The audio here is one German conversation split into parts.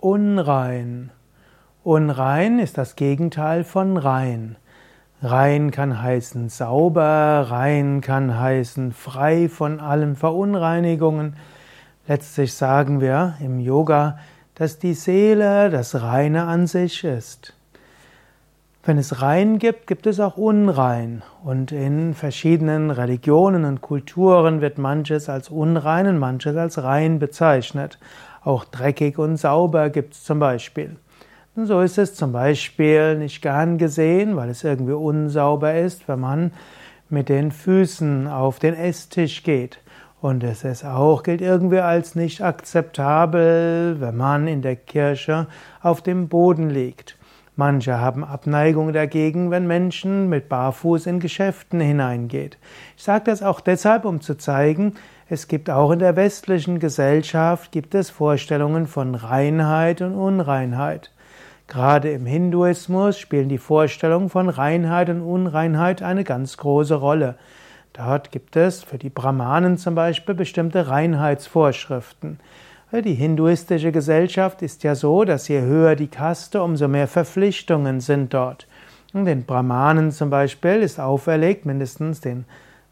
Unrein. Unrein ist das Gegenteil von rein. Rein kann heißen sauber, rein kann heißen frei von allen Verunreinigungen. Letztlich sagen wir im Yoga, dass die Seele das Reine an sich ist. Wenn es rein gibt, gibt es auch unrein. Und in verschiedenen Religionen und Kulturen wird manches als unrein und manches als rein bezeichnet. Auch dreckig und sauber gibt es zum Beispiel. Und so ist es zum Beispiel nicht gern gesehen, weil es irgendwie unsauber ist, wenn man mit den Füßen auf den Esstisch geht. Und es ist auch, gilt irgendwie als nicht akzeptabel, wenn man in der Kirche auf dem Boden liegt. Manche haben Abneigung dagegen, wenn Menschen mit Barfuß in Geschäften hineingeht. Ich sage das auch deshalb, um zu zeigen, es gibt auch in der westlichen Gesellschaft gibt es Vorstellungen von Reinheit und Unreinheit. Gerade im Hinduismus spielen die Vorstellungen von Reinheit und Unreinheit eine ganz große Rolle. Dort gibt es für die Brahmanen zum Beispiel bestimmte Reinheitsvorschriften. Die hinduistische Gesellschaft ist ja so, dass je höher die Kaste, umso mehr Verpflichtungen sind dort. Den Brahmanen zum Beispiel ist auferlegt, mindestens den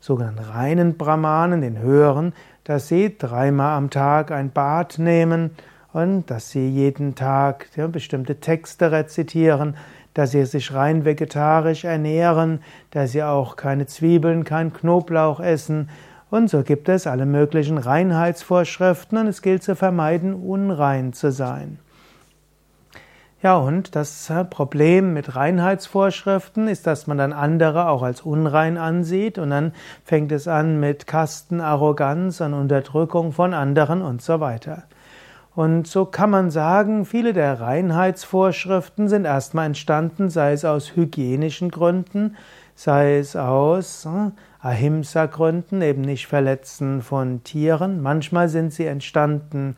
sogenannten reinen Brahmanen, den höheren, dass sie dreimal am Tag ein Bad nehmen und dass sie jeden Tag bestimmte Texte rezitieren, dass sie sich rein vegetarisch ernähren, dass sie auch keine Zwiebeln, kein Knoblauch essen und so gibt es alle möglichen Reinheitsvorschriften und es gilt zu vermeiden, unrein zu sein. Ja, und das Problem mit Reinheitsvorschriften ist, dass man dann andere auch als unrein ansieht und dann fängt es an mit Kastenarroganz und Unterdrückung von anderen und so weiter. Und so kann man sagen, viele der Reinheitsvorschriften sind erstmal entstanden, sei es aus hygienischen Gründen, sei es aus äh, Ahimsa-Gründen, eben nicht Verletzen von Tieren. Manchmal sind sie entstanden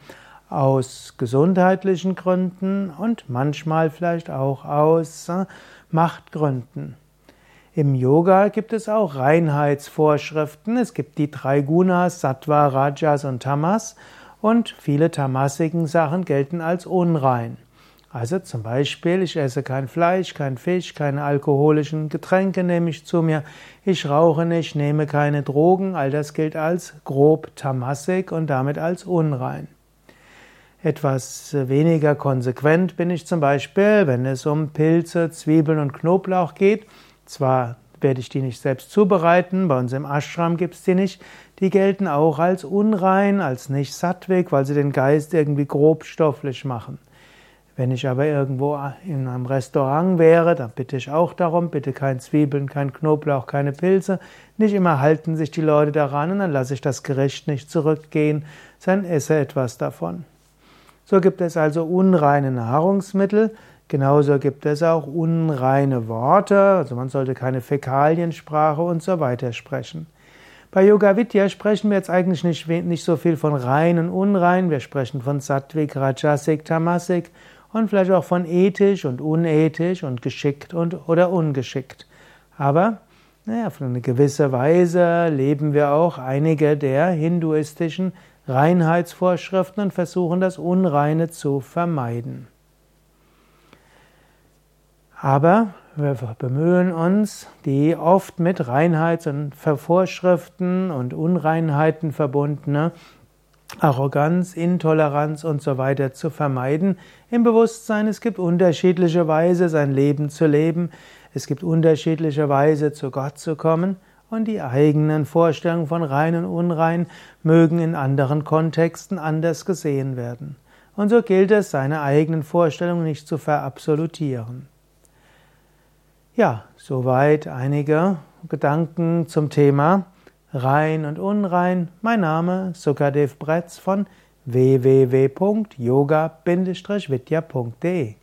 aus gesundheitlichen Gründen und manchmal vielleicht auch aus äh, Machtgründen. Im Yoga gibt es auch Reinheitsvorschriften. Es gibt die drei Gunas, Sattva, Rajas und Tamas und viele tamasigen Sachen gelten als unrein. Also zum Beispiel, ich esse kein Fleisch, kein Fisch, keine alkoholischen Getränke nehme ich zu mir, ich rauche nicht, nehme keine Drogen, all das gilt als grob tamasik und damit als unrein. Etwas weniger konsequent bin ich zum Beispiel, wenn es um Pilze, Zwiebeln und Knoblauch geht. Zwar werde ich die nicht selbst zubereiten, bei uns im Ashram gibt es die nicht. Die gelten auch als unrein, als nicht sattweg, weil sie den Geist irgendwie grobstofflich machen. Wenn ich aber irgendwo in einem Restaurant wäre, dann bitte ich auch darum, bitte kein Zwiebeln, kein Knoblauch, keine Pilze. Nicht immer halten sich die Leute daran und dann lasse ich das Gericht nicht zurückgehen, sondern esse etwas davon. So gibt es also unreine Nahrungsmittel, genauso gibt es auch unreine Worte, also man sollte keine Fäkaliensprache und so weiter sprechen. Bei Yoga Vidya sprechen wir jetzt eigentlich nicht, nicht so viel von rein und unrein, wir sprechen von Sattvik, Rajasik, Tamasik und vielleicht auch von ethisch und unethisch und geschickt und oder ungeschickt. Aber naja, auf eine gewisse Weise leben wir auch einige der hinduistischen Reinheitsvorschriften und versuchen das Unreine zu vermeiden. Aber wir bemühen uns, die oft mit Reinheits- und Vorschriften und Unreinheiten verbundene Arroganz, Intoleranz und so weiter zu vermeiden, im Bewusstsein, es gibt unterschiedliche Weise, sein Leben zu leben, es gibt unterschiedliche Weise, zu Gott zu kommen, und die eigenen Vorstellungen von rein und unrein mögen in anderen Kontexten anders gesehen werden. Und so gilt es, seine eigenen Vorstellungen nicht zu verabsolutieren. Ja, soweit einige Gedanken zum Thema rein und unrein. Mein Name Sukadev Bretz von www.yoga-vidya.de